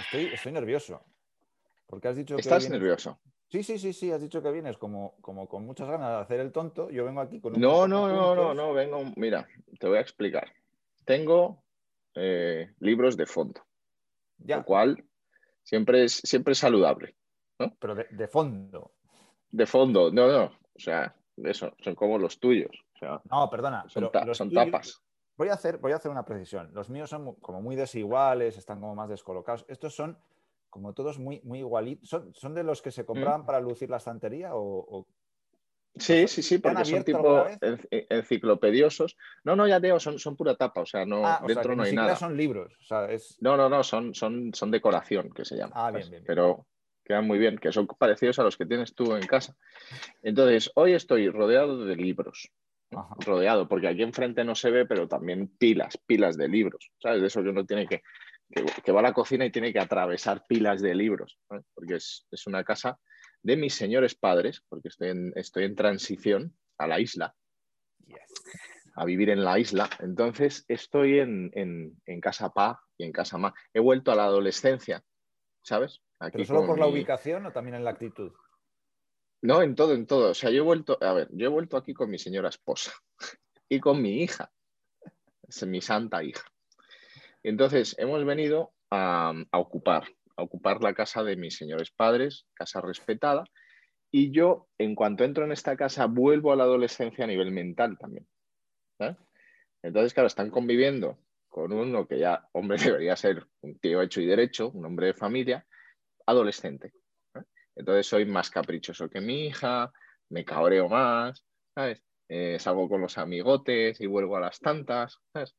Estoy, estoy nervioso. Porque has dicho que. ¿Estás vienes- nervioso? Sí, sí, sí, sí, has dicho que vienes como, como con muchas ganas de hacer el tonto. Yo vengo aquí con un. No, no, no, no, no, vengo, mira, te voy a explicar. Tengo eh, libros de fondo, Ya, lo cual siempre es, siempre es saludable. pero de, de fondo. De fondo, no, no, o sea, eso, son como los tuyos, o sea, No, perdona. son, pero ta- los son tuyos- tapas. Voy a, hacer, voy a hacer una precisión. Los míos son como muy desiguales, están como más descolocados. Estos son como todos muy, muy igualitos. ¿Son, ¿Son de los que Mm. se compraban para lucir la estantería o, o- Sí, sí, sí, ¿Te han porque son tipo enciclopediosos. No, no, ya digo, son, son pura tapa, o sea, no, Ah, sea, dentro que no hay nada. son libros. O sea, es... No, no, no, son, son, son decoración, que se llama. Ah, bien, ¿sabes? bien, bien. Pero quedan muy bien, que son parecidos a los que tienes tú en casa. Entonces, hoy estoy rodeado de libros. Rodeado, porque aquí enfrente no se ve, pero también pilas, pilas de libros. ¿Sabes? De eso que uno tiene que, que, que va a la cocina y tiene que atravesar pilas de libros. Porque es, es una casa de mis señores padres, porque estoy en, estoy en transición a la isla Yes. a vivir en la isla. Entonces estoy en, en- en casa Pa y en casa Ma. He vuelto a la adolescencia, ¿sabes? Aquí ¿Pero solo por la ubicación o también en la actitud? No, en todo, en todo. O sea, yo he vuelto, a ver, yo he vuelto aquí con mi señora esposa y con mi hija, mi santa hija. Entonces hemos venido a, ocupar, a ocupar la casa de mis señores padres, casa respetada, y yo, en cuanto entro en esta casa, vuelvo a la adolescencia a nivel mental también. ¿sabes? Entonces, claro, están conviviendo con uno que ya, hombre, debería ser un tío hecho y derecho, un hombre de familia, adolescente. Entonces soy más caprichoso que mi hija, me cabreo más, ¿sabes? Eh, salgo con los amigotes y vuelvo a las tantas, ¿sabes?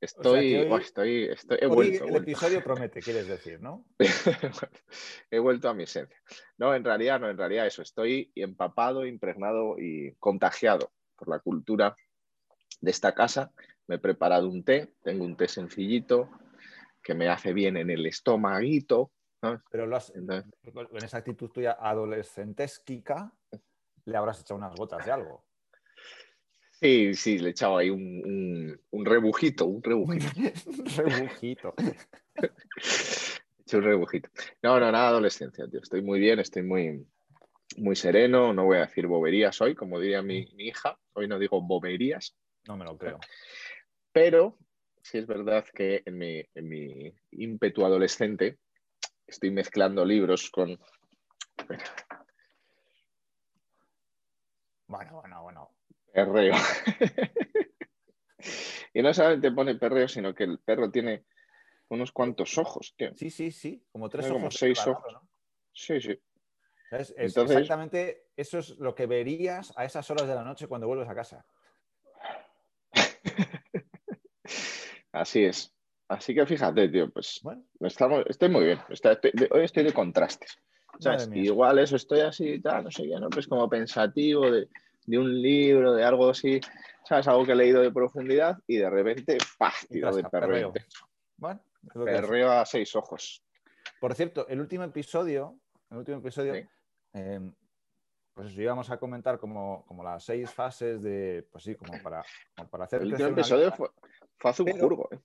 Estoy, hoy- estoy, estoy, he he el vuelto. episodio promete, quieres decir, ¿no? he vuelto a mi esencia. No, en realidad no, en realidad eso, estoy empapado, impregnado y contagiado por la cultura de esta casa. Me he preparado un té, tengo un té sencillito que me hace bien en el estomaguito. ¿Sabes? Pero lo has- Entonces, en esa actitud tuya adolescentesquica le habrás echado unas gotas de algo. sí, sí, le he echado ahí un, un- un rebujito, un rebujito. Rebujito. He hecho un rebujito. No, no, nada adolescencia, tío. Estoy muy bien, estoy muy, muy sereno. No voy a decir boberías hoy, como diría mi, mi hija. Hoy no digo boberías. No me lo creo. Pero sí es verdad que en mi, en mi ímpetu adolescente estoy mezclando libros con... Bueno, bueno, bueno. perreo. y no solamente pone perreo, sino que el perro tiene unos cuantos ojos, tío. Sí, sí, sí. Como tres Tiene ojos. como seis ojos. ¿no? Sí, sí. ¿Sabes? Es Entonces- exactamente eso es lo que verías a esas horas de la noche cuando vuelves a casa. Así es. Así que fíjate, tío, pues Bueno, estamos, estoy muy bien. Está- estoy- hoy estoy de contrastes. ¿sabes? Igual eso, estoy así tal, no sé qué, ¿no? Pues como pensativo de, de un libro, de algo así, ¿sabes? Algo que he leído de profundidad y de repente, ¡pah! Tiro de perreo. perreo. bueno. Perreo a seis ojos. Por cierto, el último episodio, el último episodio, Sí. eh, pues eso íbamos a comentar como, como las seis fases de, pues sí, como para, como para hacer El último episodio vida. fue, fue hace un Pero- jurgo, ¿eh?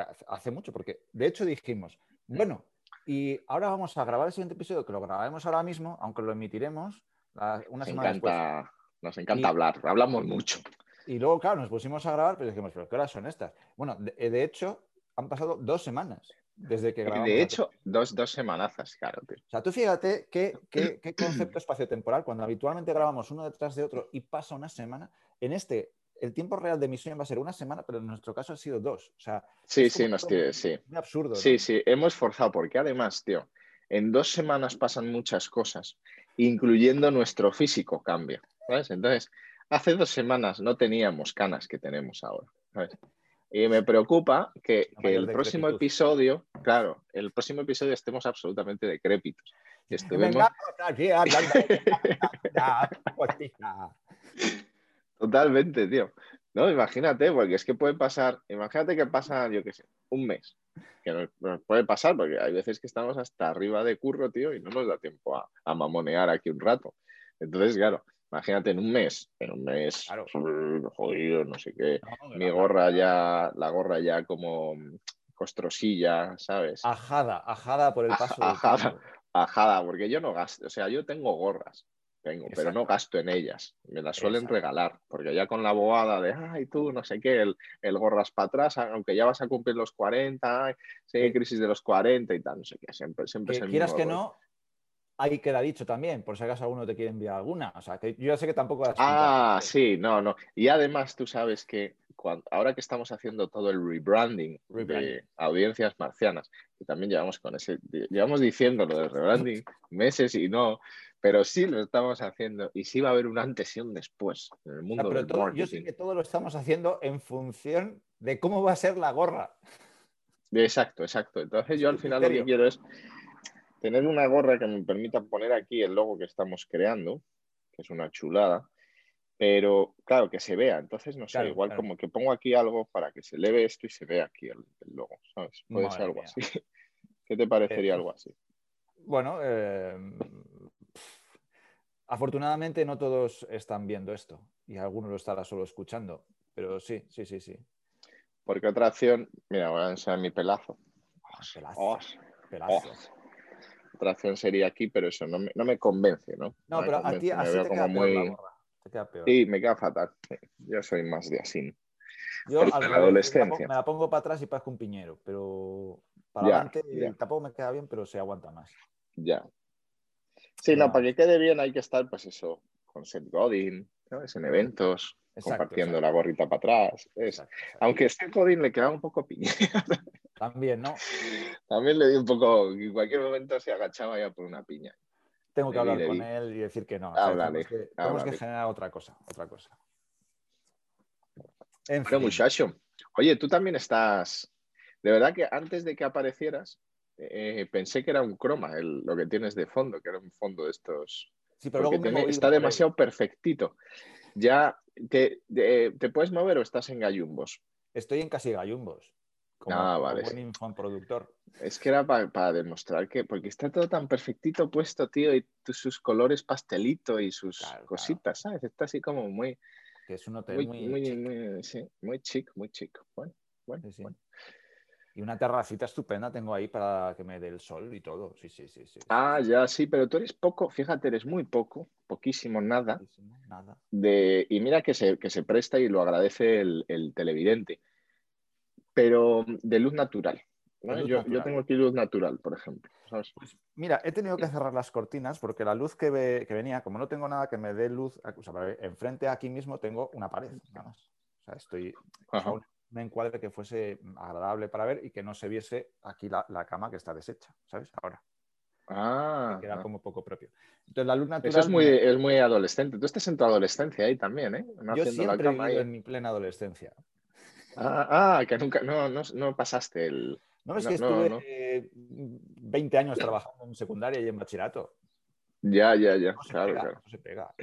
Hace mucho, porque de hecho dijimos, bueno, y ahora vamos a grabar el siguiente episodio, que lo grabaremos ahora mismo, aunque lo emitiremos la- una Nos semana después. encanta, nos encanta Y- hablar, hablamos mucho. Y luego, claro, nos pusimos a grabar, pero dijimos, ¿pero qué horas son estas? Bueno, de, de hecho, han pasado dos semanas desde que grabamos. De hecho, dos, dos semanazas, claro, tío. O sea, tú fíjate qué, qué- qué concepto espacio-temporal, cuando habitualmente grabamos uno detrás de otro y pasa una semana, en este, el tiempo real de emisión va a ser una semana, pero en nuestro caso ha sido dos. O sea, Sí, sí, nos tiene, sí. muy absurdo. ¿no? Sí, sí, hemos forzado, porque además, tío, en dos semanas pasan muchas cosas, incluyendo nuestro físico cambia, ¿sabes? Entonces, hace dos semanas no teníamos canas que tenemos ahora, ¿sabes? Y me preocupa que, el próximo episodio, claro, el próximo episodio estemos absolutamente decrépitos. Estuvimos, Totalmente, tío. No, imagínate, porque es que puede pasar, imagínate que pasa, yo qué sé, un mes. Que nos, nos puede pasar, porque hay veces que estamos hasta arriba de curro, tío, y no nos da tiempo a, a mamonear aquí un rato. Entonces, claro, imagínate en un mes, en un mes, Claro. jodido, no sé qué. No, Mi gorra ya, la gorra ya como, costrosilla, ¿sabes? Ajada, ajada por el paso ajada. Ajada, porque yo no gasto, o sea, yo tengo gorras, tengo, pero no gasto en ellas. Me las suelen Exacto. regalar, porque ya con la bobada de, ay, tú, no sé qué, el, el gorras para atrás, aunque ya vas a cumplir los 40, ay, sí, Sí. crisis de los 40 y tal, no sé qué, siempre, siempre Que es el quieras mismo que no, ahí queda dicho también, por si acaso alguno te quiere enviar alguna. O sea, que yo ya sé que tampoco las Ah, sí, no, no. Y además tú sabes que ahora que estamos haciendo todo el rebranding, Rebranding. de audiencias marcianas, que también llevamos con ese, llevamos diciendo lo del rebranding meses y no, pero sí lo estamos haciendo y sí va a haber un antes y un después en el mundo pero del todo- yo sé marketing. que todo lo estamos haciendo en función de cómo va a ser la gorra. Exacto, exacto. Entonces yo al final lo que quiero es tener una gorra que me permita poner aquí el logo que estamos creando, que es una chulada, pero claro, que se vea. Entonces, no sé, Claro, igual claro. como que pongo aquí algo para que se eleve esto y se vea aquí el, el logo, ¿sabes? Puede ser algo mía. así. ¿Qué te parecería Eh, algo así? Bueno, eh, afortunadamente no todos están viendo esto y alguno lo estará solo escuchando, pero sí, sí, sí, sí. Porque otra acción, mira, voy a enseñar mi pelazo. Pelazo, Oh, pelazo. oh. Otra acción sería aquí, pero eso no me, no me convence, ¿no? No, me pero a ti así te como queda peor la muy-. Te queda peor. Sí, me queda fatal. Yo soy más de así. Yo al la adolescencia. Me la pongo para atrás y parezco un piñero, pero para Ya, adelante ya. tampoco me queda bien, pero se aguanta más. Ya. Sí, no, para que quede bien hay que estar, pues eso, con Seth Godin. En eventos, Exacto, compartiendo exacto. la gorrita para atrás. es- Exacto. Aunque a Seth Godin le quedaba un poco piñera. También, ¿no? También le di un poco, en cualquier momento se agachaba ya por una piña. Tengo que Le hablar le con él y decir que no. o sea, Háblale, tenemos que, tenemos que generar otra cosa, otra cosa. En Bueno, fin, muchacho, oye, tú también estás. De verdad que antes de que aparecieras, eh, pensé que era un croma el- lo que tienes de fondo, que era un fondo de estos. sí, pero luego tiene- está demasiado perfectito. Ya, te, ¿te puedes mover o estás en gallumbos? Estoy en casi gallumbos. Como, Ah, como vale. buen infoproductor. Es que era para demostrar que, porque está todo tan perfectito puesto, tío, y sus colores pastelito y sus Claro, claro. cositas, ¿sabes? Está así como muy, Que es un hotel muy, muy, muy, chic. muy, sí, muy chic, muy chic. Bueno, bueno, Sí, sí. bueno. Y una terracita estupenda tengo ahí para que me dé el sol y todo. Sí, sí, sí. sí, Ah, ya, sí, pero tú eres poco, fíjate, eres muy poco, poquísimo, nada, de, y mira que se, que se presta y lo agradece el, el televidente, pero de luz natural. ¿no? Luz yo, tengo aquí luz natural, por ejemplo. ¿sabes? Pues mira, he tenido que cerrar las cortinas porque la luz que, ve- que venía, como no tengo nada que me dé luz, o sea, enfrente aquí mismo tengo una pared, nada más. O sea, estoy. Un, encuadre que fuese agradable para ver y que no se viese aquí la, la cama que está deshecha, ¿sabes? Ahora, Ah, que queda ah. como poco propio. Entonces la luz natural... Eso es muy, es muy adolescente. Tú estás en tu adolescencia ahí también, ¿eh? No Yo la siempre he cama vivido ahí. en mi plena adolescencia. Ah, ah, que nunca, no, no, no pasaste el. No, es No, que estuve no. eh, 20 años trabajando en secundaria y en bachillerato. Ya, ya, ya. Claro, pega, claro. no se pega.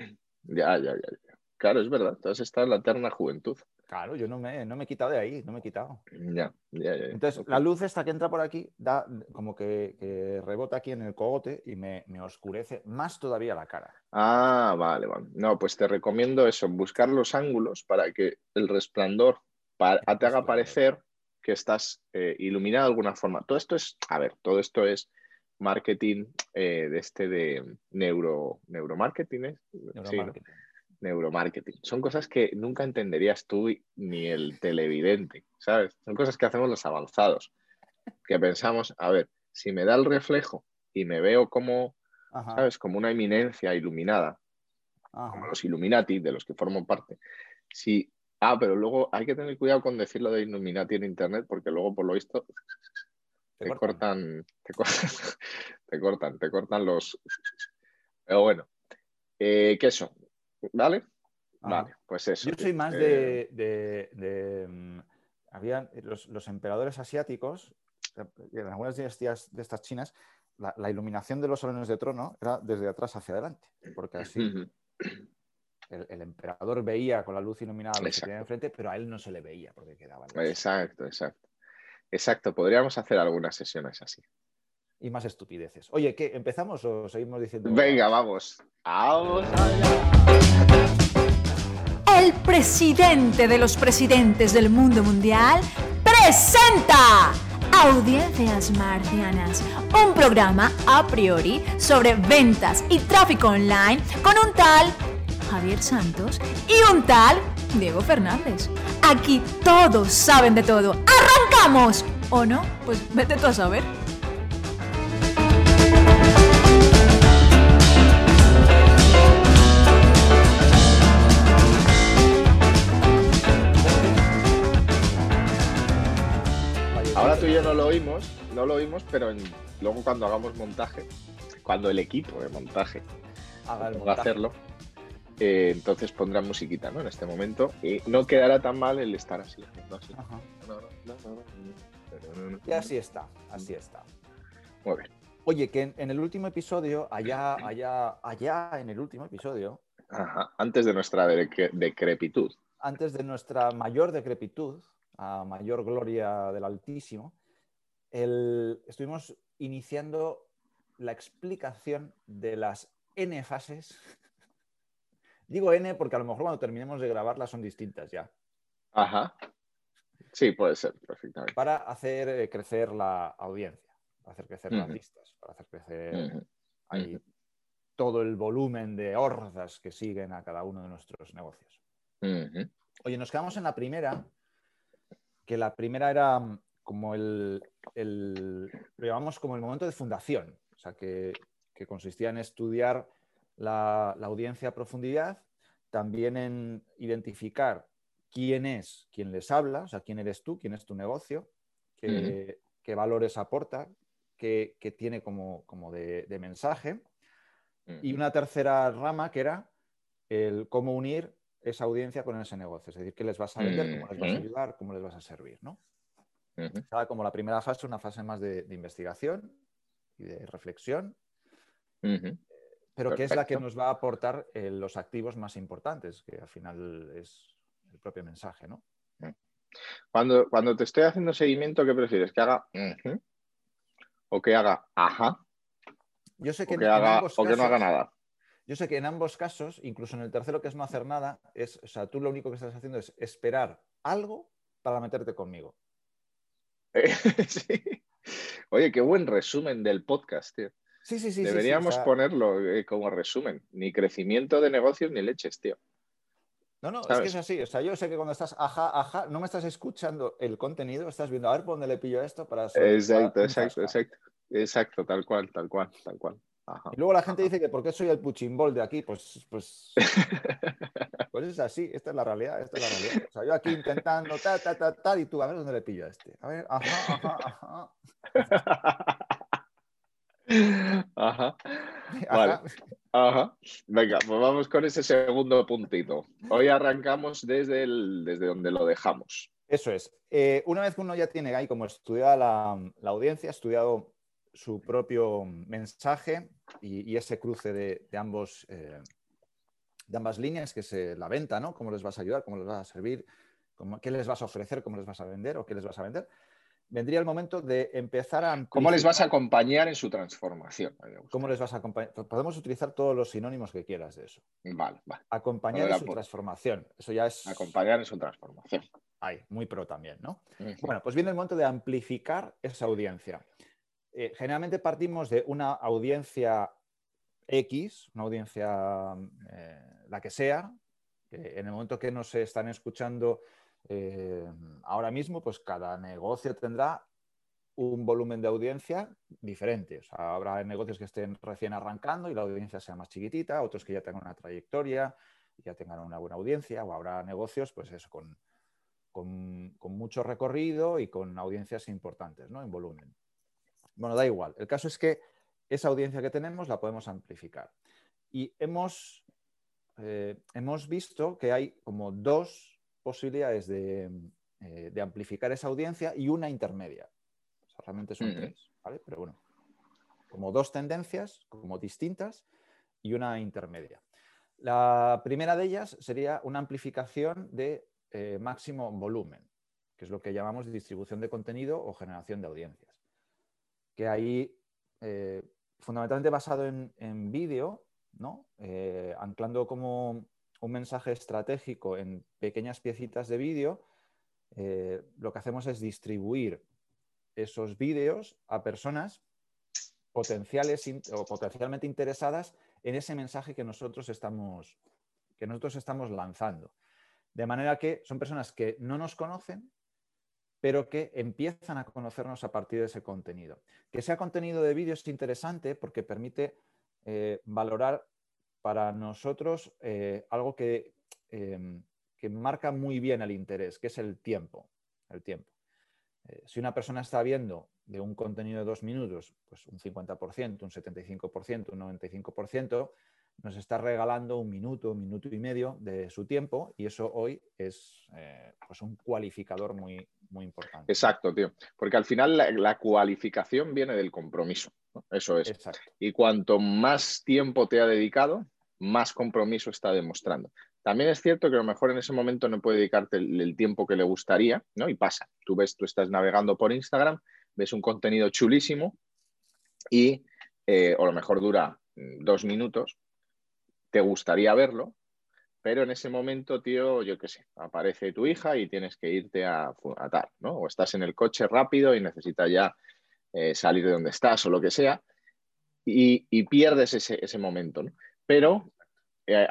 Ya, ya, ya, ya. Claro, es verdad. Entonces está en la eterna juventud. Claro, yo no me, no me he quitado de ahí, no me he quitado. Ya, ya, ya. ya. Entonces, la luz esta que entra por aquí da como que, que rebota aquí en el cogote y me, me oscurece más todavía la cara. Ah, vale, vale. No, pues te recomiendo eso, buscar los ángulos para que el resplandor pa- te haga parecer que estás eh, iluminado de alguna forma. Todo esto es, a ver, todo esto es marketing eh, de este de neuro, neuromarketing, ¿eh? Sí, ¿no? Neuromarketing. Son cosas que nunca entenderías tú ni el televidente, ¿sabes? Son cosas que hacemos los avanzados, que pensamos, a ver, si me da el reflejo y me veo como, Ajá, ¿sabes? Como una eminencia iluminada, ajá. como los Illuminati, de los que formo parte. Si, ah, pero luego hay que tener cuidado con decirlo de Illuminati en Internet, porque luego, por lo visto, Te te cortan. cortan, te cortan, te cortan, te cortan los... Pero bueno, eh, ¿qué eso? ¿Vale? Ajá. Vale, pues eso. Yo soy más Eh, de. de- de, mm, había los, los emperadores asiáticos, en algunas dinastías de estas chinas, la, la iluminación de los salones de trono era desde atrás hacia adelante, porque así el, el emperador veía con la luz iluminada lo que tenía enfrente, pero a él no se le veía porque quedaba. Exacto, exacto. Exacto, podríamos hacer algunas sesiones así. Y más estupideces. Oye, ¿qué? ¿Empezamos o seguimos diciendo? Venga, vamos. Vamos allá. El presidente de los presidentes del mundo mundial presenta Audiencias Marcianas, un programa a priori sobre ventas y tráfico online con un tal Javier Santos y un tal Diego Fernández. Aquí todos saben de todo. ¡Arrancamos! ¿O no? Pues vete tú a saber. No lo oímos, no lo oímos, pero en- luego cuando hagamos montaje, cuando el equipo de montaje Haga el montaje. hacerlo, eh, entonces pondrá musiquita, ¿no? En este momento. Y no quedará tan mal el estar así, así. Y así está, así está. Muy bien. Oye, que en, en el último episodio, allá, allá, allá en el último episodio, Ajá. Antes de nuestra decre- decrepitud. antes de nuestra mayor decrepitud, a mayor gloria del Altísimo, el- estuvimos iniciando la explicación de las N fases. Digo N porque a lo mejor cuando terminemos de grabarlas son distintas ya, Ajá. Sí, puede ser, perfectamente. para hacer eh, crecer la audiencia, para hacer crecer las listas, para hacer crecer ahí todo el volumen de hordas que siguen a cada uno de nuestros negocios. Oye, nos quedamos en la primera, que la primera era mm, como el, el- lo llamamos como el momento de fundación, o sea, que, que consistía en estudiar la, la audiencia a profundidad, también en identificar quién es quien les habla, o sea, quién eres tú, quién es tu negocio, qué, qué valores aporta, qué, qué tiene como, como de, de mensaje. Y una tercera rama que era el cómo unir esa audiencia con ese negocio. Es decir, qué les vas a vender, cómo les vas a ayudar, cómo les vas a servir. ¿no? Estaba como la primera fase, una fase más de, de investigación y de reflexión, pero que es la que Perfecto. nos va a aportar eh, los activos más importantes, que al final es el propio mensaje. ¿no? Cuando, cuando te estoy haciendo seguimiento, ¿qué prefieres? ¿Que haga o que haga ajá? Yo sé que, O que, en- ambos o que no haga casos- nada. Yo sé que en ambos casos, incluso en el tercero que es no hacer nada, es, o sea, tú lo único que estás haciendo es esperar algo para meterte conmigo. Sí. Oye, qué buen resumen del podcast, tío. Sí, sí, sí. sí, sí, Deberíamos o sea, ponerlo eh, como resumen. Ni crecimiento de negocios ni leches, tío. No, no, es que es así. O sea, yo sé que cuando estás ajá, ajá, no me estás escuchando el contenido, estás viendo a ver por dónde le pillo esto para. Exacto, exacto, exacto. Exacto, tal cual, tal cual, tal cual. Ajá. Y luego la gente dice que ¿por qué soy el puchimbol de aquí? Pues, pues, pues es así, esta es la realidad, esta es la realidad. O sea, yo aquí intentando ta, ta, ta, tal, y tú a ver dónde le pillo a este. A ver, ajá, ajá, ajá. Ajá. Vale. Ajá. Venga, pues vamos con ese segundo puntito. Hoy arrancamos desde, el, desde donde lo dejamos. Eso es. Eh, una vez que uno ya tiene ahí como estudiada la, la audiencia, estudiado su propio mensaje y, y ese cruce de, de ambos, eh, de ambas líneas, que es eh, la venta, ¿no? ¿Cómo les vas a ayudar? ¿Cómo les vas a servir? ¿Cómo- ¿Qué les vas a ofrecer? ¿Cómo les vas a vender? ¿O qué les vas a vender? Vendría el momento de empezar a... ¿Cómo les vas a acompañar en su transformación? ¿Cómo les vas a acompañar? Podemos utilizar todos los sinónimos que quieras de eso. Vale, vale. Acompañar en su transformación. Eso ya es... Acompañar en su transformación. Ahí, muy pro también, ¿no? Bueno, pues viene el momento de amplificar esa audiencia. Eh, generalmente partimos de una audiencia X, una audiencia eh, la que sea, que en el momento que nos están escuchando eh, ahora mismo, pues cada negocio tendrá un volumen de audiencia diferente. O sea, habrá negocios que estén recién arrancando y la audiencia sea más chiquitita, otros que ya tengan una trayectoria y ya tengan una buena audiencia, o habrá negocios, pues con, con, con mucho recorrido y con audiencias importantes, ¿no? En volumen. Bueno, da igual. El caso es que esa audiencia que tenemos la podemos amplificar. Y hemos, eh, hemos visto que hay como dos posibilidades de, eh, de amplificar esa audiencia y una intermedia. O sea, realmente son tres, ¿vale? Pero bueno, como dos tendencias, como distintas, y una intermedia. La primera de ellas sería una amplificación de eh, máximo volumen, que es lo que llamamos distribución de contenido o generación de audiencias. Que ahí, eh, fundamentalmente basado en, en vídeo, ¿no? Eh, anclando como un mensaje estratégico en pequeñas piecitas de vídeo, eh, lo que hacemos es distribuir esos vídeos a personas potenciales o potencialmente interesadas en ese mensaje que nosotros estamos, que nosotros estamos lanzando. De manera que son personas que no nos conocen, pero que empiezan a conocernos a partir de ese contenido. Que sea contenido de vídeo es interesante porque permite eh, valorar para nosotros eh, algo que, em, que, marca muy bien el interés, que es el tiempo. El tiempo. Eh, si una persona está viendo de un contenido de dos minutos, pues un 50%, un 75%, un 95%, nos está regalando un minuto, un minuto y medio de su tiempo y eso hoy es eh, pues un cualificador muy, muy importante. Exacto, tío. Porque al final la, cualificación viene del compromiso. Eso es. Y cuanto más tiempo te ha dedicado, más compromiso está demostrando. También es cierto que a lo mejor en ese momento no puede dedicarte el, tiempo que le gustaría, ¿no? Y pasa. Tú ves, tú estás navegando por Instagram, ves un contenido chulísimo y, eh, o a lo mejor dura mm, dos minutos, te gustaría verlo, pero en ese momento, tío, yo qué sé, aparece tu hija y tienes que irte a, a tal, ¿no? O estás en el coche rápido y necesitas ya eh, salir de donde estás o lo que sea, y, pierdes ese, momento, ¿no? Pero eh,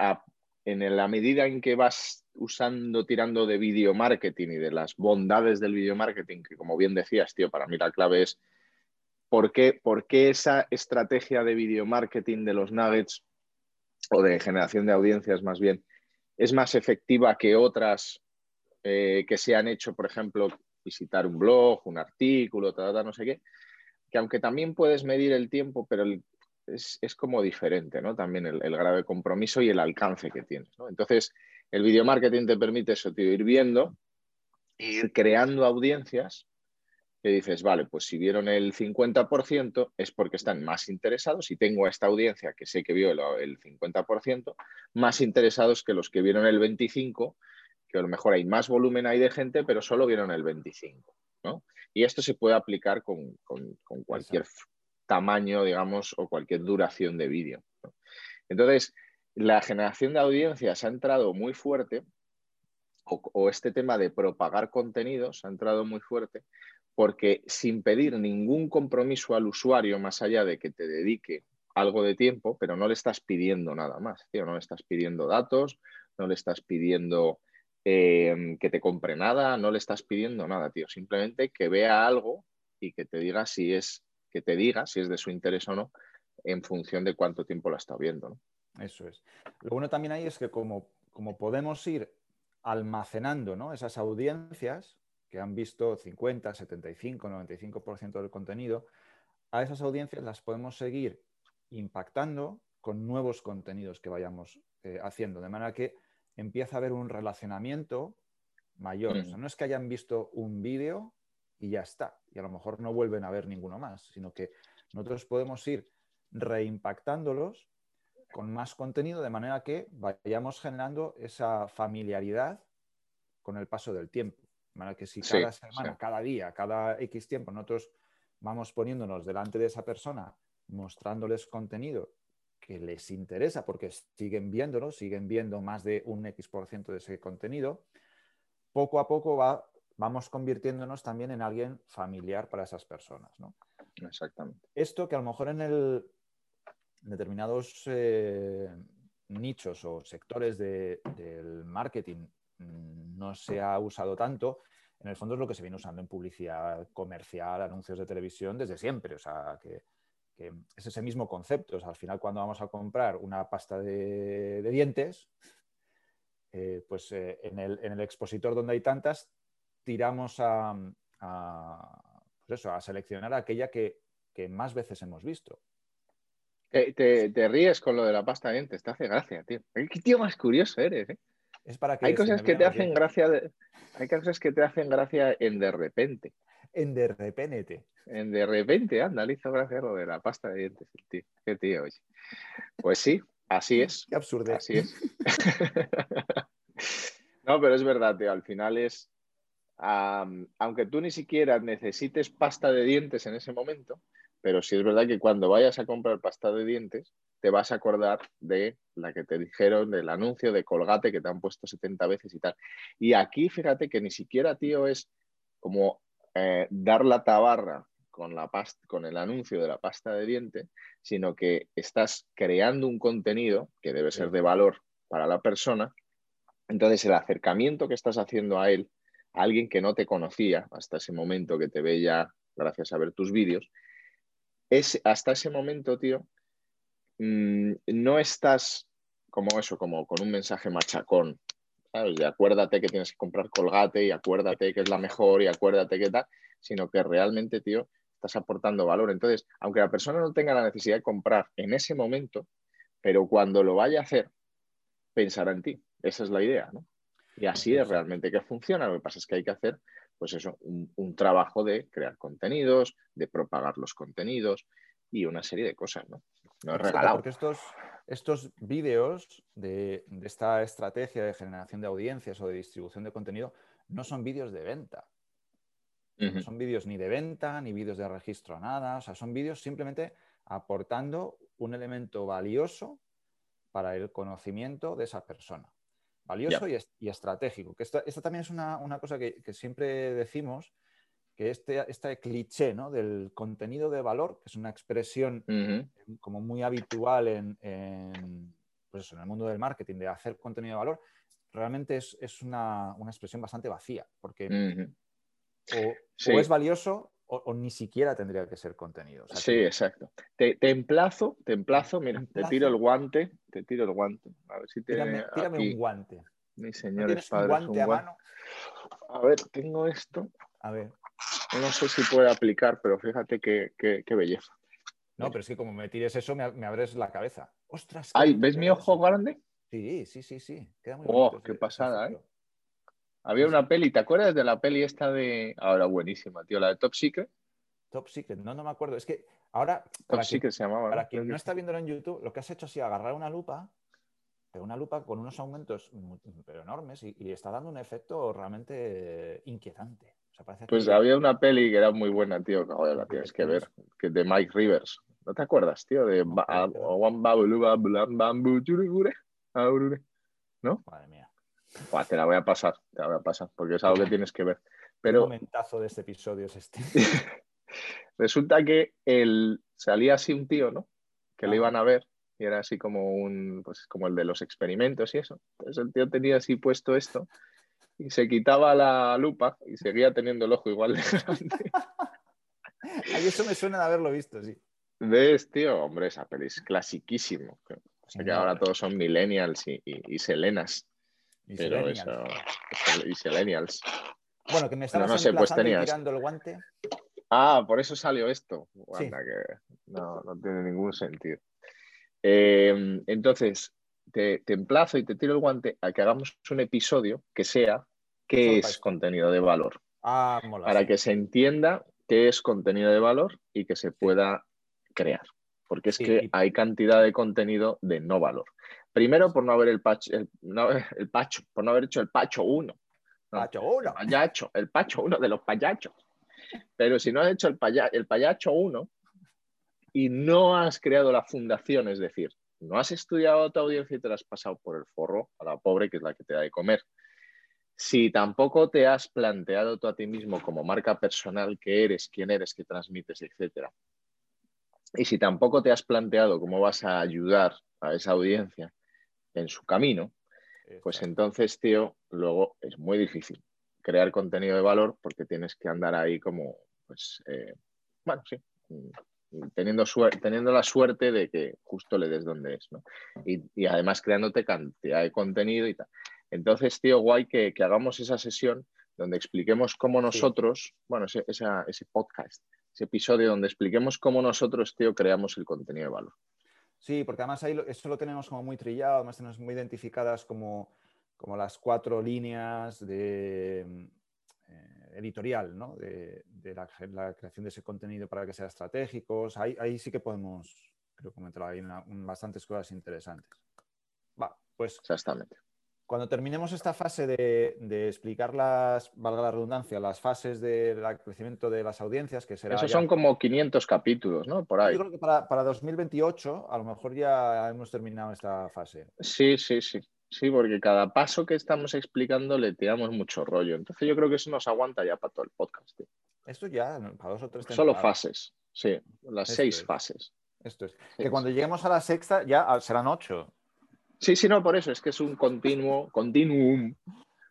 en la medida en que vas usando, tirando de video marketing y de las bondades del video marketing, que como bien decías, tío, para mí la clave es por qué, por qué esa estrategia de video marketing de los nuggets o de generación de audiencias más bien es más efectiva que otras eh, que se han hecho, por ejemplo, visitar un blog, un artículo, no sé qué, que aunque también puedes medir el tiempo, pero el es, como diferente, ¿no? También el, grave compromiso y el alcance que tienes, Entonces, el video marketing te permite eso, tío, ir viendo, ir creando audiencias que dices, vale, pues si vieron el 50% es porque están más interesados y tengo a esta audiencia que sé que vio el, 50%, más interesados que los que vieron el 25%, que a lo mejor hay más volumen ahí de gente, pero solo vieron el 25%. ¿no? Y esto se puede aplicar con, cualquier tamaño, digamos, o cualquier duración de vídeo. Entonces, la generación de audiencias ha entrado muy fuerte, o, este tema de propagar contenidos ha entrado muy fuerte, porque sin pedir ningún compromiso al usuario, más allá de que te dedique algo de tiempo, pero no le estás pidiendo nada más, no le estás pidiendo datos, no le estás pidiendo eh, que te compre nada, no le estás pidiendo nada, tío, simplemente que vea algo y que te diga si es que te diga si es de su interés o no en función de cuánto tiempo la está viendo. Eso es. Lo bueno también ahí es que como, como podemos ir almacenando ¿no? esas audiencias que han visto 50, 75, 95% del contenido, a esas audiencias las podemos seguir impactando con nuevos contenidos que vayamos eh, haciendo, de manera que empieza a haber un relacionamiento mayor. Mm. no es que hayan visto un vídeo y ya está. Y a lo mejor no vuelven a ver ninguno más, sino que nosotros podemos ir reimpactándolos con más contenido de manera que vayamos generando esa familiaridad con el paso del tiempo. De manera que si cada semana, cada día, cada X tiempo nosotros vamos poniéndonos delante de esa persona, mostrándoles contenido que les interesa porque siguen viéndolo, siguen viendo más de un X por ciento de ese contenido, poco a poco va vamos convirtiéndonos también en alguien familiar para esas personas. ¿no? Exactamente. Esto que a lo mejor en el determinados eh, nichos o sectores del marketing no se ha usado tanto, en el fondo es lo que se viene usando en publicidad comercial, anuncios de televisión desde siempre. O sea, que, es ese mismo concepto. al final, cuando vamos a comprar una pasta de, dientes, eh, pues eh, en, el, en, el, expositor donde hay tantas, tiramos a, pues eso, a seleccionar aquella que, más veces hemos visto. Te, ríes con lo de la pasta de dientes, te hace gracia, tío. Qué tío más curioso eres, ¿eh? Es para que hay cosas que te hacen gracia, hay cosas que te hacen gracia en de repente. En de repente. En de repente, anda, le hizo gracia lo de la pasta de dientes, tío. Qué tío, oye. Pues sí, así es. Qué absurdo. Así es. no, pero es verdad, tío. Al final es, aunque tú ni siquiera necesites pasta de dientes en ese momento, pero sí es verdad que cuando vayas a comprar pasta de dientes, te vas a acordar de la que te dijeron, del anuncio de Colgate que te han puesto 70 veces y tal. Y aquí, fíjate que ni siquiera, tío, es como eh, dar la tabarra con, la con el anuncio de la pasta de diente, sino que estás creando un contenido que debe ser de valor para la persona. Entonces, el acercamiento que estás haciendo a él, a alguien que no te conocía hasta ese momento, que te ve ya gracias a ver tus vídeos, es hasta ese momento, tío, mm, no estás como eso, como con un mensaje machacón, Y acuérdate que tienes que comprar colgate y acuérdate que es la mejor y acuérdate que tal, sino que realmente, tío, estás aportando valor. Entonces, aunque la persona no tenga la necesidad de comprar en ese momento, pero cuando lo vaya a hacer, pensará en ti. Esa es la idea, ¿no? Y así es realmente que funciona. Lo que pasa es que hay que hacer, pues eso, un, trabajo de crear contenidos, de propagar los contenidos y una serie de cosas, ¿no? No es regalado. Porque estos, estos vídeos de, esta estrategia de generación de audiencias o de distribución de contenido no son vídeos de venta. No son vídeos ni de venta, ni vídeos de registro, nada. O sea, son vídeos simplemente aportando un elemento valioso para el conocimiento de esa persona. Valioso y, estratégico. Que esta, también es una, cosa que, siempre decimos, que este, este cliché ¿no? del contenido de valor, que es una expresión como muy habitual en, pues en el mundo del marketing, de hacer contenido de valor, realmente es, una, expresión bastante vacía, porque o, es valioso o, ni siquiera tendría que ser contenido. sí, exacto. Te, emplazo, te emplazo, mira, te tiro el guante, te tiro el guante. A ver si te. Tírame, un guante. Mis señores padres. Un guante a mano? A ver, tengo esto. A ver. No sé si puede aplicar, pero fíjate qué, belleza. No, pero es que como me tires eso, me, abres la cabeza. ¡Ostras! Ay, ¿ves mi ojo grande? Sí, sí, sí, sí. Queda muy oh, qué pasada, ¿eh? Había una peli, ¿te acuerdas de la peli esta de. Ahora buenísima, tío, la de Top Secret? Top Secret, no, no me acuerdo. Es que ahora. Top Secret se llamaba. Para quien no está viéndolo en YouTube, lo que has hecho ha sido agarrar una lupa, pero una lupa con unos aumentos pero enormes y, está dando un efecto realmente inquietante. Pues había una peli que era muy buena, tío, que la tienes que ver, que de Mike Rivers. ¿No te acuerdas, tío? De ¿No? Madre mía te la voy a pasar, te la voy a pasar, porque es algo que tienes que ver. Pero... Un momentazo de este episodio es este. Resulta que él, salía así un tío, ¿no? Que le iban a ver y era así como un, pues como el de los experimentos y eso. Entonces el tío tenía así puesto esto y se quitaba la lupa y seguía teniendo el ojo igual de grande. Ay, eso me suena de haberlo visto, sí. ¿Ves, tío? Hombre, esa peli es clasiquísimo. O sea que ahora todos son millennials y, y selenas. Y Pero eso, y Selenials. Bueno, que me estabas no, sé, pues tenías... tirando el guante. Ah, por eso salió esto. que no, no, tiene ningún sentido. Eh, entonces, te, emplazo y te tiro el guante a que hagamos un episodio que sea qué es contenido de valor. Ah, mola, para que se entienda qué es contenido de valor y que se pueda crear. Porque es que hay cantidad de contenido de no valor. Primero por no haber el pacho, el, pacho, por no haber hecho el pacho 1. Pacho 1. Payacho, el pacho 1 de los payachos. Pero si no has hecho el, el payacho 1 y no has creado la fundación, es decir, no has estudiado tu audiencia y te la has pasado por el forro a la pobre que es la que te da de comer. Si tampoco te has planteado tú a ti mismo como marca personal qué eres, quién eres, qué transmites, etcétera. Y si tampoco te has planteado cómo vas a ayudar a esa audiencia en su camino, pues entonces, tío, luego es muy difícil crear contenido de valor porque tienes que andar ahí como, pues, eh, bueno, sí, teniendo, teniendo la suerte de que justo le des donde es, ¿no? Y, además creándote cantidad de contenido y tal. Entonces, tío, guay que, hagamos esa sesión donde expliquemos cómo nosotros, bueno, ese, ese podcast, ese episodio donde expliquemos cómo nosotros, tío, creamos el contenido de valor. Sí, porque además ahí eso lo tenemos como muy trillado, además tenemos muy identificadas como, como las cuatro líneas de editorial, ¿no? De, la, creación de ese contenido para que sea estratégico. Ahí, ahí sí que podemos, creo, comentar ahí bastantes cosas interesantes. Va, pues. Exactamente. Cuando terminemos esta fase de, explicar las, valga la redundancia, las fases del crecimiento de las audiencias, que será. Esos son como 500 capítulos, ¿no? Por ahí. Yo creo que para, para 2028 a lo mejor ya hemos terminado esta fase. Sí, sí, sí. Sí, porque cada paso que estamos explicando le tiramos mucho rollo. Entonces yo creo que eso nos aguanta ya para todo el podcast. Esto ya para dos o tres Solo fases, sí, las Esto seis es. fases. Esto es. Sí, Que cuando lleguemos a la sexta ya ah, serán ocho. Sí, sí, no, por eso, es que es un continuo, continuum,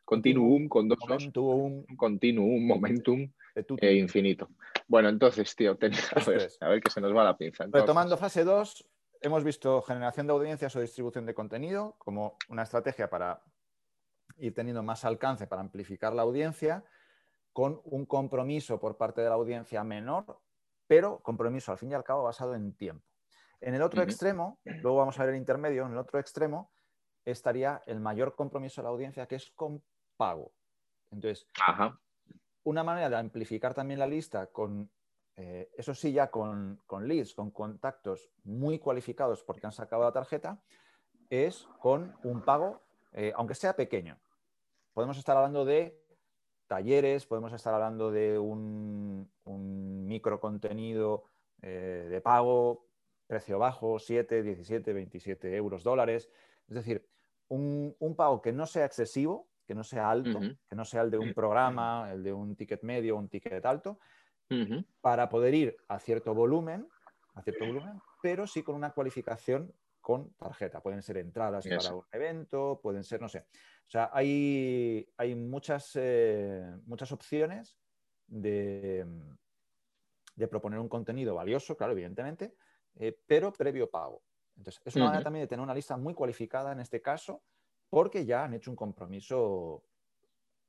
continuum con dos os, Momentum un continuum, momentum e infinito. Bueno, entonces, tío, ten- a, ver, a ver que se nos va la pinza. entonces. Retomando fase 2, hemos visto generación de audiencias o distribución de contenido como una estrategia para ir teniendo más alcance, para amplificar la audiencia, con un compromiso por parte de la audiencia menor, pero compromiso al fin y al cabo basado en tiempo. En el otro extremo, luego vamos a ver el intermedio, en el otro extremo estaría el mayor compromiso de la audiencia, que es con pago. Entonces, Ajá, una manera de amplificar también la lista con, eh, eso sí, ya con, con leads, con contactos muy cualificados porque han sacado la tarjeta, es con un pago, eh, aunque sea pequeño. Podemos estar hablando de talleres, podemos estar hablando de un, un micro contenido eh, de pago, precio bajo, 7, 17, 27 euros, dólares. Es decir, un, un pago que no sea excesivo, que no sea alto, que no sea el de un programa, el de un ticket medio, un ticket alto, para poder ir a cierto volumen, a cierto volumen, pero sí con una cualificación con tarjeta. Pueden ser entradas Eso. para un evento, pueden ser, no sé. O sea, hay, hay muchas, eh, muchas opciones de, de proponer un contenido valioso, claro, evidentemente, eh, pero previo pago. Entonces, es una manera Ujú. también de tener una lista muy cualificada en este caso, porque ya han hecho un compromiso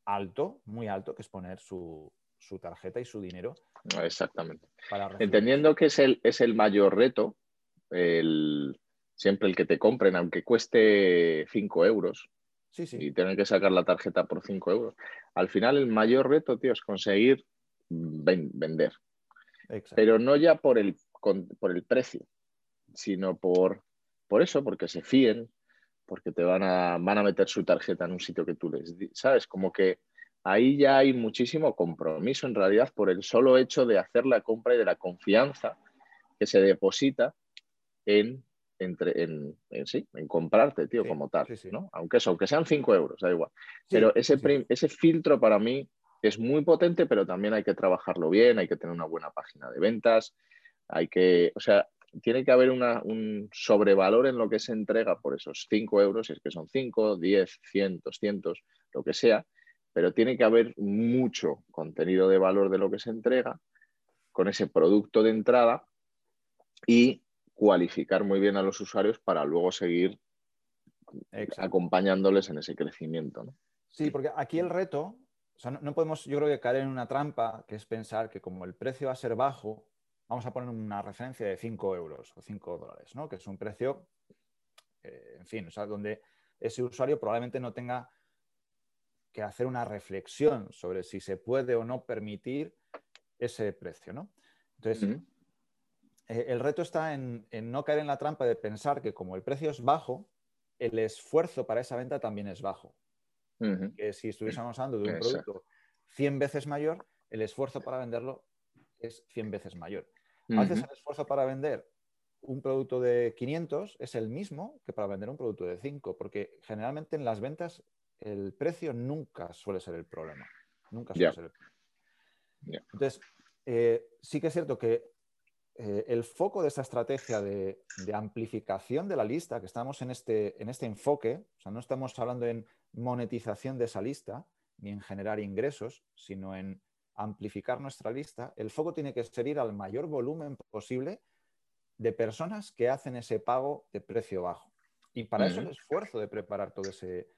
alto, muy alto, que es poner su, su tarjeta y su dinero Exactamente. para. Entendiendo que es el, es el mayor reto, el, siempre el que te compren, aunque cueste 5 euros, Sí, sí. y tener que sacar la tarjeta por 5 euros. Al final el mayor reto, tío, es conseguir ven- vender. Exacto. Pero no ya por el, con- por el precio, sino por, por eso, porque se fíen, porque te van a, van a meter su tarjeta en un sitio que tú les ¿sabes? Como que ahí ya hay muchísimo compromiso en realidad por el solo hecho de hacer la compra y de la confianza que se deposita en, entre, en, en sí, en comprarte, tío, Sí, como tal, sí, sí. ¿no? Aunque eso, aunque sean 5 euros, da igual. Pero ese, ese filtro para mí es muy potente, pero también hay que trabajarlo bien, hay que tener una buena página de ventas, hay que, o sea, tiene que haber una- un sobrevalor en lo que se entrega por esos 5 euros, si es que son 5, 10, 100, 200, lo que sea, pero tiene que haber mucho contenido de valor de lo que se entrega con ese producto de entrada y cualificar muy bien a los usuarios para luego seguir Exacto. acompañándoles en ese crecimiento. ¿no? Sí, porque aquí el reto, o sea, no, no podemos, yo creo que caer en una trampa, que es pensar que como el precio va a ser bajo, vamos a poner una referencia de 5 euros o 5 dólares, ¿no? Que es un precio, eh, en fin, o sea, donde ese usuario probablemente no tenga que hacer una reflexión sobre si se puede o no permitir ese precio, ¿no? Entonces, eh, el reto está en, en no caer en la trampa de pensar que como el precio es bajo, el esfuerzo para esa venta también es bajo. Que si estuviésemos hablando de un Exacto. producto 100 veces mayor, el esfuerzo para venderlo es 100 veces mayor. A veces el esfuerzo para vender un producto de 500 es el mismo que para vender un producto de 5, porque generalmente en las ventas el precio nunca suele ser el problema. Nunca suele ser el problema. Entonces, eh, sí que es cierto que eh, el foco de esta estrategia de, de amplificación de la lista, que estamos en este, en este enfoque, o sea, no estamos hablando en monetización de esa lista, ni en generar ingresos, sino en amplificar nuestra lista, el foco tiene que ser ir al mayor volumen posible de personas que hacen ese pago de precio bajo. Y para eso el esfuerzo de preparar todo ese,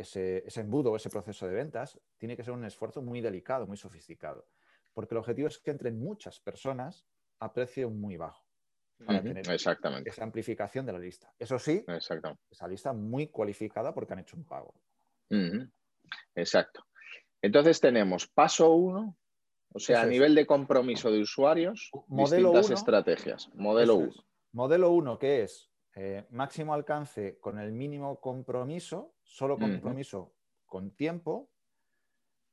ese, ese embudo, ese proceso de ventas, tiene que ser un esfuerzo muy delicado, muy sofisticado. Porque el objetivo es que entren muchas personas a precio muy bajo para tener Exactamente. esa amplificación de la lista. Eso sí, esa lista muy cualificada porque han hecho un pago. Exacto. Entonces tenemos paso uno, o sea, Eso a es. nivel de compromiso de usuarios, Modelo distintas uno. estrategias. Modelo Eso 1. es. Modelo 1, que es eh, máximo alcance con el mínimo compromiso, solo compromiso con tiempo.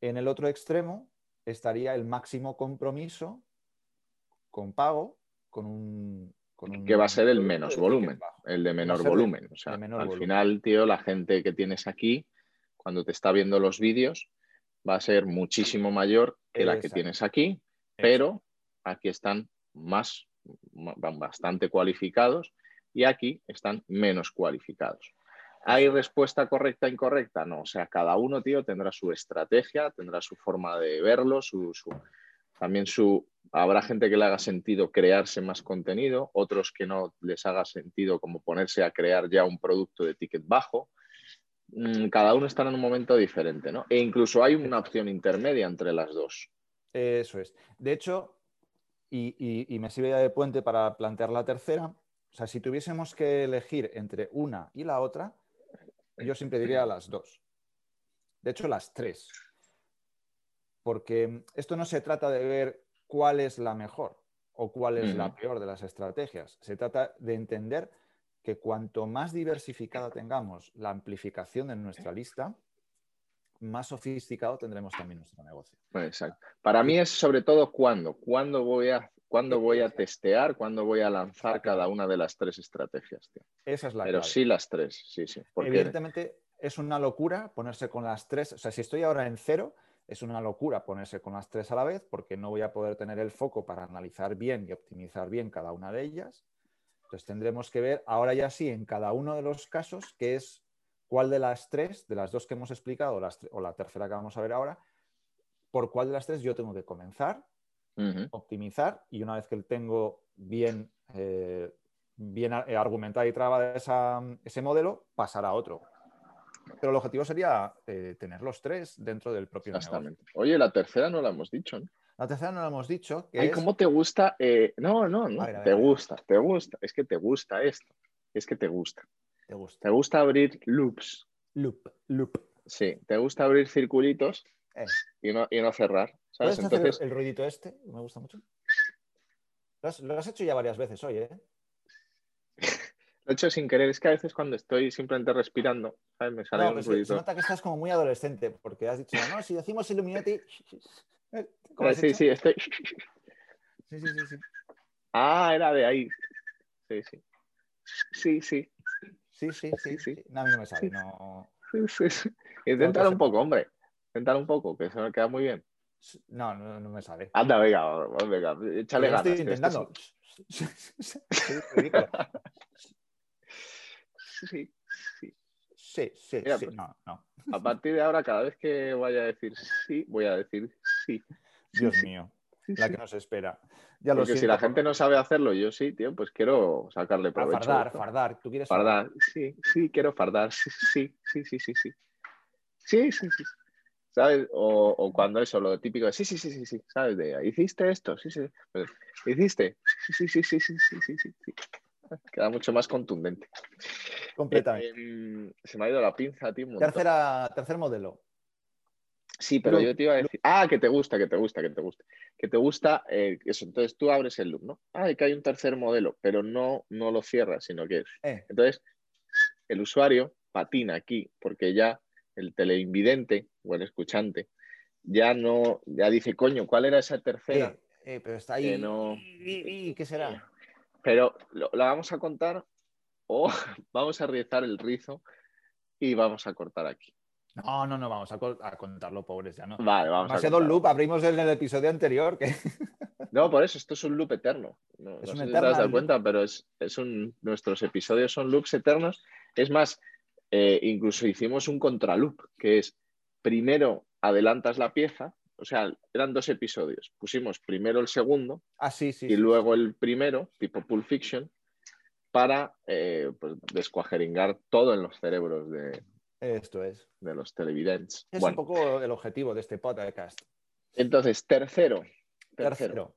En el otro extremo estaría el máximo compromiso con pago, con un... con un Que va a ser el menos volumen, el de menor volumen. O sea, de menor al volumen. final, tío, la gente que tienes aquí, cuando te está viendo los vídeos, va a ser muchísimo mayor que la que tienes aquí. pero aquí están más, van bastante cualificados y aquí están menos cualificados. ¿Hay respuesta correcta e incorrecta? No, o sea, cada uno, tío, tendrá su estrategia, tendrá su forma de verlo, su, también su... Habrá gente que le haga sentido crearse más contenido, otros que no les haga sentido como ponerse a crear ya un producto de ticket bajo. Mm, cada uno está en un momento diferente, ¿no? E incluso hay una opción intermedia entre las dos. Eso es. De hecho, y, me sirve de puente para plantear la tercera, o sea, si tuviésemos que elegir entre una y la otra, yo siempre diría las dos. De hecho, las tres. Porque esto no se trata de ver cuál es la mejor o cuál es la peor de las estrategias. Se trata de entender que cuanto más diversificada tengamos la amplificación de nuestra lista, más sofisticado tendremos también nuestro negocio. Exacto. Para mí es sobre todo cuándo, cuándo voy a, cuándo voy a testear, cuándo voy a lanzar cada una de las tres estrategias. Esa es la Pero sí las tres, sí, sí. Evidentemente es una locura ponerse con las tres, o sea, si estoy ahora en cero, es una locura ponerse con las tres a la vez porque no voy a poder tener el foco para analizar bien y optimizar bien cada una de ellas. Entonces tendremos que ver ahora ya sí en cada uno de los casos qué es cuál de las tres, de las dos que hemos explicado o la tercera que vamos a ver ahora, por cuál de las tres yo tengo que comenzar, optimizar y una vez que tengo bien, eh, bien argumentado y trabado ese modelo, pasar a otro. Pero el objetivo sería eh, tener los tres dentro del propio Exactamente. Oye, la tercera no la hemos dicho, ¿no? La tercera no la hemos dicho. Que ¿cómo te gusta? Eh, no, no, no. te gusta, te gusta. Es que te gusta esto. Es que te gusta. Te gusta. Te gusta abrir loops. Loop, loop. Sí, te gusta abrir circulitos eh. y, no, y, no, cerrar. ¿sabes? Entonces... el, ruidito este? Me gusta mucho. Lo has, lo has hecho ya varias veces hoy, ¿eh? Lo he hecho sin querer, es que a veces cuando estoy simplemente respirando, ¿sabes? Me sale un ruido. Se nota que estás como muy adolescente, porque has dicho, no, si decimos Illuminati. ¿Cómo sí, sí, estoy. Sí, sí, sí, sí. Ah, era de ahí. Sí, sí. Sí, sí. Sí, sí, sí, sí. No, a mí no me sale, no. Sí, sí, Inténtalo un poco, hombre. Inténtalo un poco, que se me queda muy bien. No, no, no me sale. Anda, venga, venga, échale ganas. Estoy intentando. Sí, sí. Sí, sí, sí. Pues, no, no. A partir de ahora, cada vez que vaya a decir sí, voy a decir sí. Dios mío, la que nos espera. Ya Porque si la gente no sabe hacerlo, yo sí, tío, pues quiero sacarle provecho. fardar, fardar. ¿Tú quieres fardar? Sí, sí, quiero fardar. Sí, sí, sí, sí, sí. Sí, sí, sí. ¿Sabes? O, o, cuando eso, lo típico de sí, sí, sí, sí, sí, ¿sabes? De, ¿hiciste esto? Sí, sí. Pues, ¿Hiciste? Sí, sí, sí, sí, sí, sí, sí, sí. Queda mucho más contundente. Completamente. Eh, se me ha ido la pinza, tío. Tercera, tercer modelo. Sí, pero yo te iba a decir. Ah, que te gusta, que te gusta, que te gusta. Que te gusta eh, eso. Entonces tú abres el loop, ¿no? Ah, que hay un tercer modelo, pero no, no lo cierras, sino que. Eh. Entonces, el usuario patina aquí, porque ya el teleinvidente o el escuchante ya no, ya dice, coño, ¿cuál era esa tercera? pero está ahí. ¿Y, qué será? Pero la vamos a contar o vamos a rizar el rizo y vamos a cortar aquí. No, no, no, vamos a, contarlo, pobres ya, ¿no? Vale, vamos a sido un loop, abrimos en el episodio anterior. Que... no, por eso, esto es un loop eterno. No, es no sé si te dado cuenta, pero es, es, un, nuestros episodios son loops eternos. Es más, eh, incluso hicimos un contraloop, que es primero adelantas la pieza, o sea, eran dos episodios. Pusimos primero el segundo ah, sí, sí, y luego el primero, tipo Pulp Fiction, para eh, pues, descuajeringar todo en los cerebros de, Esto es. de los televidentes. Es un poco el objetivo de este podcast. Entonces, tercero. Tercero.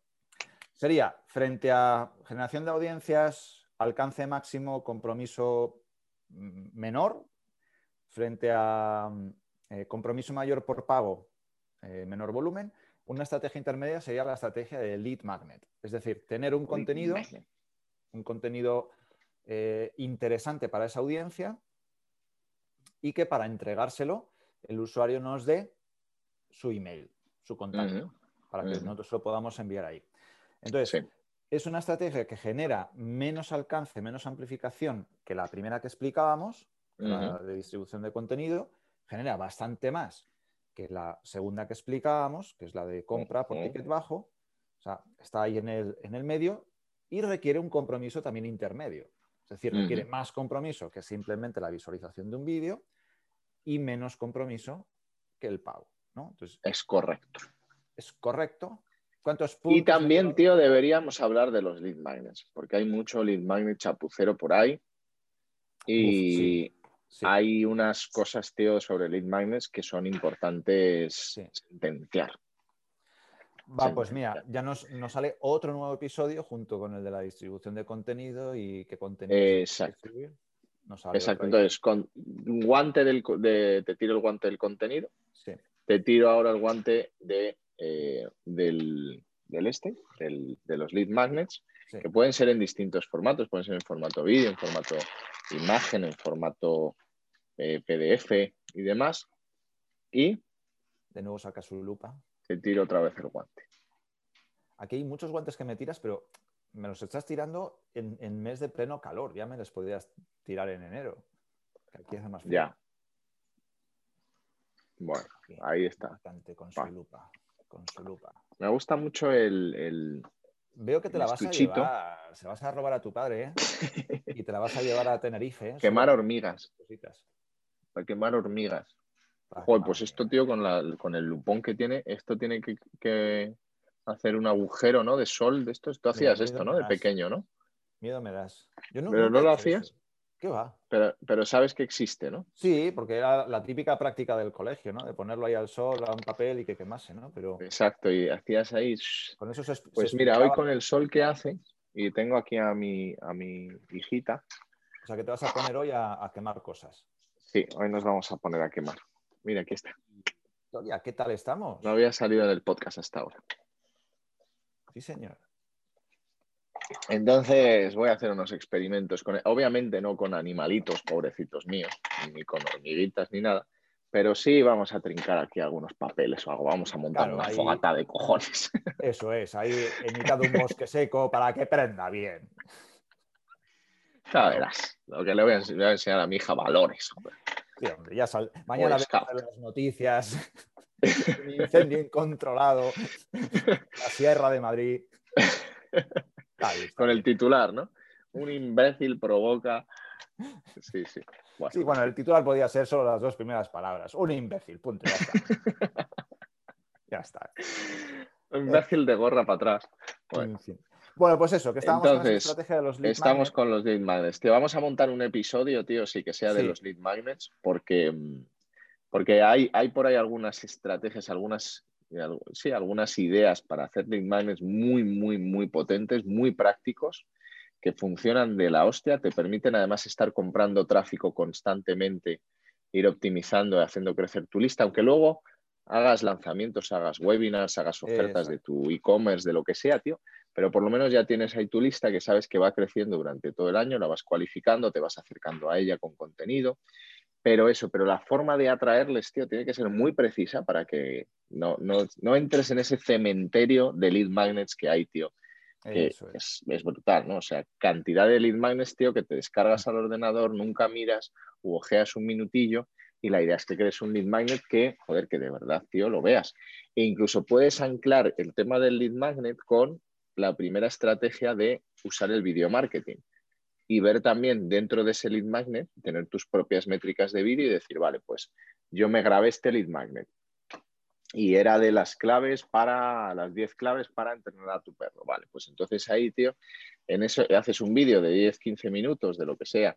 Sería frente a generación de audiencias, alcance máximo, compromiso menor, frente a eh, compromiso mayor por pago, eh, menor volumen, una estrategia intermedia sería la estrategia de lead magnet. Es decir, tener un contenido, un contenido eh, interesante para esa audiencia y que para entregárselo el usuario nos dé su email, su contacto, para que nosotros lo podamos enviar ahí. Entonces, es una estrategia que genera menos alcance, menos amplificación que la primera que explicábamos, la de distribución de contenido, genera bastante más que la segunda que explicábamos, que es la de compra por ticket bajo, O sea, está ahí en el, en el medio y requiere un compromiso también intermedio. Es decir, requiere más compromiso que simplemente la visualización de un vídeo y menos compromiso que el pago. ¿no? Entonces, Es correcto. ¿es correcto? ¿Cuántos puntos? Y también, tío, deberíamos hablar de los lead magnets, porque hay mucho lead magnet chapucero por ahí. Y Sí, hay unas cosas, tío, sobre lead magnets que son importantes Sí. sentenciar. Va, pues mira, ya. nos, nos sale otro nuevo episodio junto con el de la distribución de contenido y qué contenido Exacto. Nos sale Exacto. Entonces, con guante del, de- te tiro el guante del contenido, Sí, te tiro ahora el guante de, eh, del, del este, del- de los lead magnets, sí. que pueden ser en distintos formatos, pueden ser en formato vídeo, en formato imagen, en formato eh, PDF y demás. Y De nuevo saca su lupa. te tiro otra vez el guante. Aquí hay muchos guantes que me tiras, pero me los estás tirando en, en mes de pleno calor. Ya me los podrías tirar en enero. aquí hace más frío. Ya. Bueno, ahí está. con su lupa. Con su lupa. Me gusta mucho el, el- Veo que te la vas a llevar. Se vas a robar a tu padre, ¿eh? Y te la vas a llevar a Tenerife. ¿eh? quemar hormigas. cositas. Para quemar hormigas. Para Joder, quemar pues esto, hormigas. tío, con, la- con el lupón que tiene, esto tiene que, que hacer un agujero, ¿no? De sol, de esto. Tú hacías esto, ¿no? De pequeño, ¿no? Miedo me das. Yo Pero no lo hacías. eso. ¿Qué va? Pero, pero sabes que existe, ¿no? Sí, porque era la típica práctica del colegio, ¿no? De ponerlo ahí al sol, a un papel y que quemase, ¿no? Pero Exacto, y hacías ahí. con eso se es- Pues se mira, hoy con el sol que hace, y tengo aquí a mi, a mi hijita, O sea, que te vas a poner hoy a, a quemar cosas. sí, hoy nos vamos a poner a quemar. Mira, aquí está. Victoria, ¿qué tal estamos? No había salido en el podcast hasta ahora. Sí, señor. Entonces voy a hacer unos experimentos con, obviamente no con animalitos, pobrecitos míos, ni con hormiguitas ni nada, pero sí vamos a trincar aquí algunos papeles o algo, vamos a montar Claro, una ahí- fogata de cojones. Eso es, ahí en mitad de un bosque seco para que prenda bien. Ya verás, lo que le voy a, voy enseñar a mi hija valores. Sí, hombre, ya sal- Mañana en las noticias un incendio incontrolado en la Sierra de Madrid. Con el titular, ¿no? Un imbécil provoca. Sí, sí. Bueno, Sí, bueno, el titular podía ser solo las dos primeras palabras. Un imbécil, punto. Ya está. ya está. un imbécil de gorra para atrás. Bueno, En fin. Bueno, pues eso, que estábamos con Entonces, esa estrategia de los lead Estamos magnets. con los lead magnets. Te vamos a montar un episodio, tío, sí que sea de Sí. los lead magnets, porque, mm, porque hay, hay por ahí algunas estrategias, algunas, sí, algunas ideas para hacer lead magnets muy, muy, muy potentes, muy prácticos, que funcionan de la hostia, te permiten además estar comprando tráfico constantemente, ir optimizando y haciendo crecer tu lista, aunque luego hagas lanzamientos, hagas webinars, hagas ofertas de tu e-commerce, de lo que sea, tío, pero por lo menos ya tienes ahí tu lista que sabes que va creciendo durante todo el año, la vas cualificando, te vas acercando a ella con contenido, pero eso, pero la forma de atraerles, tío, tiene que ser muy precisa para que no, no, no entres en ese cementerio de lead magnets que hay, tío, que es. es, es brutal, ¿no? O sea, cantidad de lead magnets, tío, que te descargas al ordenador, nunca miras u ojeas un minutillo y la idea es que crees un lead magnet que, joder, que de verdad, tío, lo veas. E incluso puedes anclar el tema del lead magnet con la primera estrategia de usar el video marketing y ver también dentro de ese lead magnet, tener tus propias métricas de vídeo y decir, vale, pues yo me grabé este lead magnet y era de las claves para, las 10 claves para entrenar a tu perro. Vale, pues entonces ahí, tío, en eso haces un vídeo de 10, 15 minutos, de lo que sea,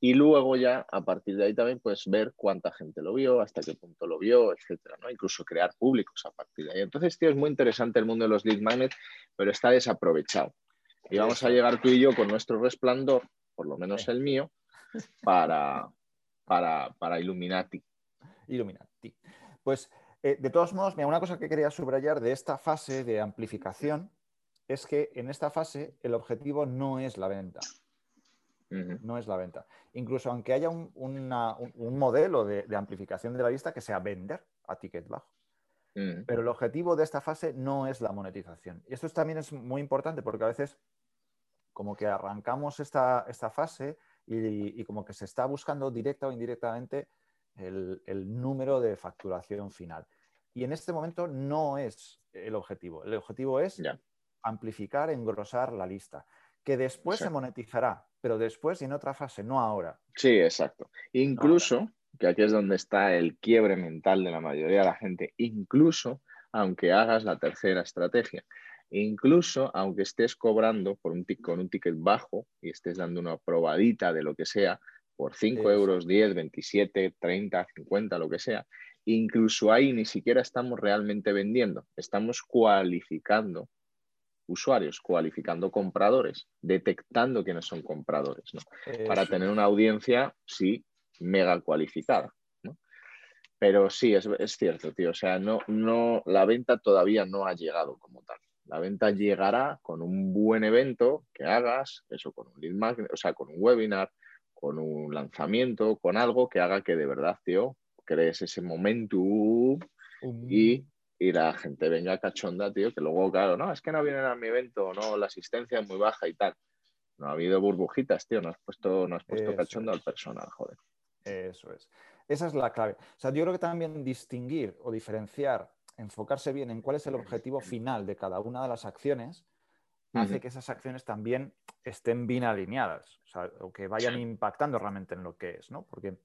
y luego ya a partir de ahí también puedes ver cuánta gente lo vio, hasta qué punto lo vio, etcétera, ¿no? Incluso crear públicos a partir de ahí. Entonces, tío, es muy interesante el mundo de los lead magnets, pero está desaprovechado. Y vamos a llegar tú y yo con nuestro resplandor, por lo menos el mío, para, para, para Illuminati. Illuminati. Pues, eh, de todos modos, mira, una cosa que quería subrayar de esta fase de amplificación es que en esta fase el objetivo no es la venta. No es la venta. Incluso aunque haya un, una- un- un modelo de, de amplificación de la lista que sea vender a ticket bajo. Pero el objetivo de esta fase no es la monetización. Y esto es- también es muy importante porque a veces como que arrancamos esta, esta fase y, y como que se está buscando directa o indirectamente el, el número de facturación final. Y en este momento no es el objetivo. El objetivo es amplificar, engrosar la lista, que después se monetizará, pero después y en otra fase, no ahora. Sí, exacto. Incluso, que aquí es donde está el quiebre mental de la mayoría de la gente, incluso aunque hagas la tercera estrategia, incluso aunque estés cobrando por un con un ticket bajo y estés dando una probadita de lo que sea, por 5 euros, 10, 27, 30, 50, lo que sea, incluso ahí ni siquiera estamos realmente vendiendo, estamos cualificando usuarios, cualificando compradores, detectando quiénes son compradores, ¿no? Para tener una audiencia, sí, mega cualificada. ¿no? Pero sí, es, es, cierto, tío. O sea, no, no, la venta todavía no ha llegado como tal. La venta llegará con un buen evento que hagas, eso con un lead magnet, o sea, con un webinar, con un lanzamiento, con algo que haga que de verdad, tío, crees ese momentum y, y, la gente venga cachonda, tío, que luego, claro, no, es que no vienen a mi evento, no, la asistencia es muy baja y tal. No ha habido burbujitas, tío, no has puesto, no has puesto cachondo al personal, joder. Eso es. Esa es la clave. O sea, yo creo que también distinguir o diferenciar, enfocarse bien en cuál es el objetivo final de cada una de las acciones, hace que esas acciones también estén bien alineadas, o, sea, o que vayan impactando realmente en lo que es, ¿no? Porque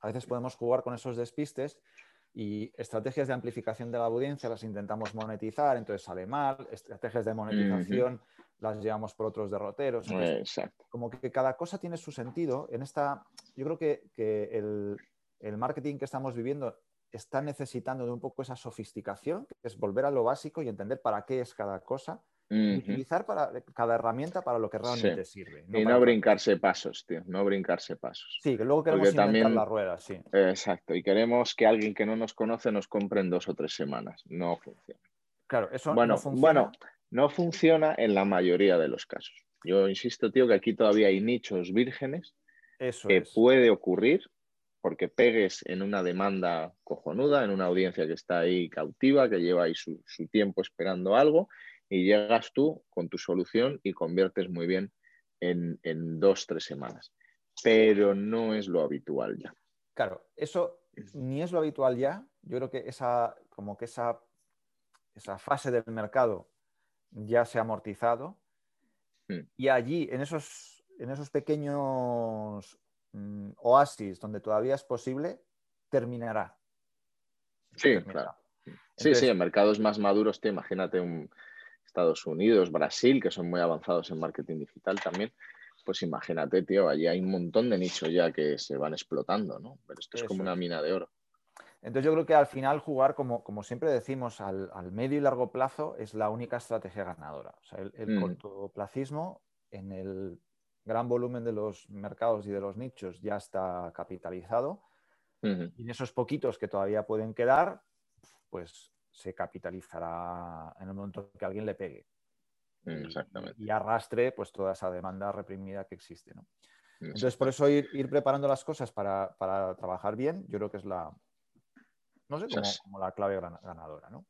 a veces podemos jugar con esos despistes y estrategias de amplificación de la audiencia las intentamos monetizar, entonces sale mal, estrategias de monetización las llevamos por otros derroteros. Como que cada cosa tiene su sentido. En esta, yo creo que, el, el, marketing que estamos viviendo está necesitando de un poco esa sofisticación, que es volver a lo básico y entender para qué es cada cosa utilizar para, cada herramienta para lo que realmente sirve. y no brincarse pasos, tío, no brincarse pasos. Sí, que luego queremos inventar también... la rueda, sí. Exacto, y queremos que alguien que no nos conoce nos compre en dos o tres semanas. No funciona. Claro, eso bueno, no funciona. Bueno, no funciona en la mayoría de los casos. Yo insisto, tío, que aquí todavía hay nichos vírgenes eso que puede ocurrir porque pegues en una demanda cojonuda, en una audiencia que está ahí cautiva, que lleva ahí su, su tiempo esperando algo y llegas tú con tu solución y conviertes muy bien en, en dos, tres semanas. Pero no es lo habitual ya. Claro, eso ni es lo habitual ya. Yo creo que esa, como que esa, esa fase del mercado ya se ha amortizado. Hmm. Y allí, en esos, en esos pequeños mm, oasis donde todavía es posible, terminará. Sí, claro. sí, sí, en mercados más maduros, te imagínate un, Estados Unidos, Brasil, que son muy avanzados en marketing digital también, pues imagínate, tío, allí hay un montón de nichos ya que se van explotando, ¿no? Pero esto es como una mina de oro. Entonces yo creo que al final jugar, como, como siempre decimos, al, medio y largo plazo es la única estrategia ganadora. O sea, el, Mm. cortoplacismo en el gran volumen de los mercados y de los nichos ya está capitalizado. Y en esos poquitos que todavía pueden quedar, pues se capitalizará en el momento que alguien le pegue. Exactamente. Y arrastre pues toda esa demanda reprimida que existe. ¿no? Entonces, por eso ir, ir preparando las cosas para, para trabajar bien, yo creo que es la, no sé, como, como la clave ganadora. ¿no?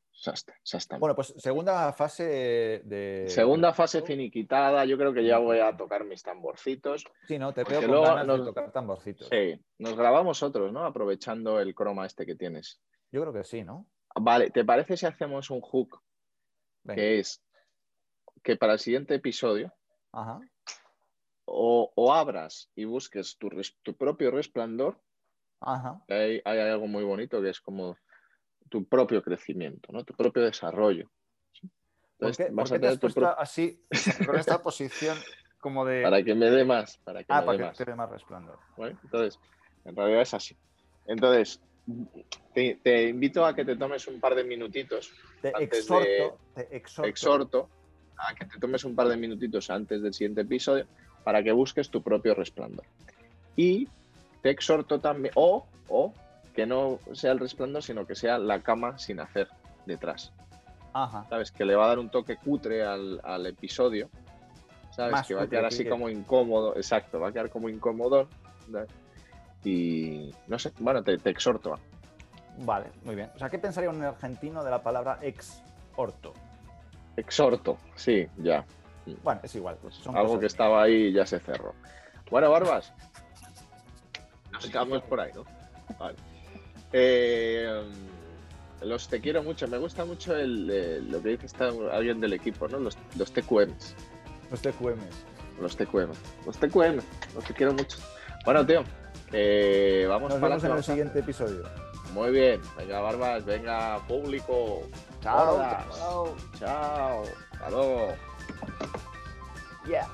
Bueno, pues segunda fase de... Segunda fase finiquitada, yo creo que ya voy a tocar mis tamborcitos. Sí, ¿no? Te veo con luego ganas de nos- tocar tamborcitos. Sí, nos grabamos otros, ¿no? Aprovechando el croma este que tienes. Yo creo que sí, ¿no? Vale, ¿te parece si hacemos un hook Venga. que es que para el siguiente episodio Ajá. o, o abras y busques tu, tu propio resplandor? Ajá. Hay, hay algo muy bonito que es como tu propio crecimiento, ¿no? Tu propio desarrollo. ¿sí? ¿Por Entonces, qué, vas por a te tener has tu pro- así, con esta posición como de... para que me dé más, para que Ah, me para dé que más. te dé más resplandor. ¿vale? Entonces, en realidad es así. Entonces, te, te invito a que te tomes un par de minutitos, Te Antes exhorto, de- te exhorto, exhorto a que te tomes un par de minutitos antes del siguiente episodio para que busques tu propio resplandor. Y te exhorto también, o, o que no sea el resplandor, sino que sea la cama sin hacer detrás. Ajá. ¿Sabes? Que le va a dar un toque cutre al, al episodio. ¿Sabes? Más que va a quedar así como incómodo. Exacto, va a quedar como incómodo. ¿sabes? Y no sé, bueno, te, te exhorto. Vale, muy bien. O sea, ¿qué pensaría un argentino de la palabra exhorto? Exhorto, sí, ya. Bueno, es igual. pues son Algo cosas- que estaba ahí y ya se cerró. Bueno, Barbas. Nos quedamos por ahí, ¿no? Vale. Eh, Los te quiero mucho. Me gusta mucho el, eh, lo que dice está alguien del equipo, ¿no? Los, los TQMs. Los TQMs. Los TQM. Los TQM. Los te quiero mucho. Bueno, tío. eh, vamos Nos para vemos en el siguiente episodio. Muy bien. Venga, Barbas. Venga, público. Chao. Chao. Chao. Hasta luego. Yeah.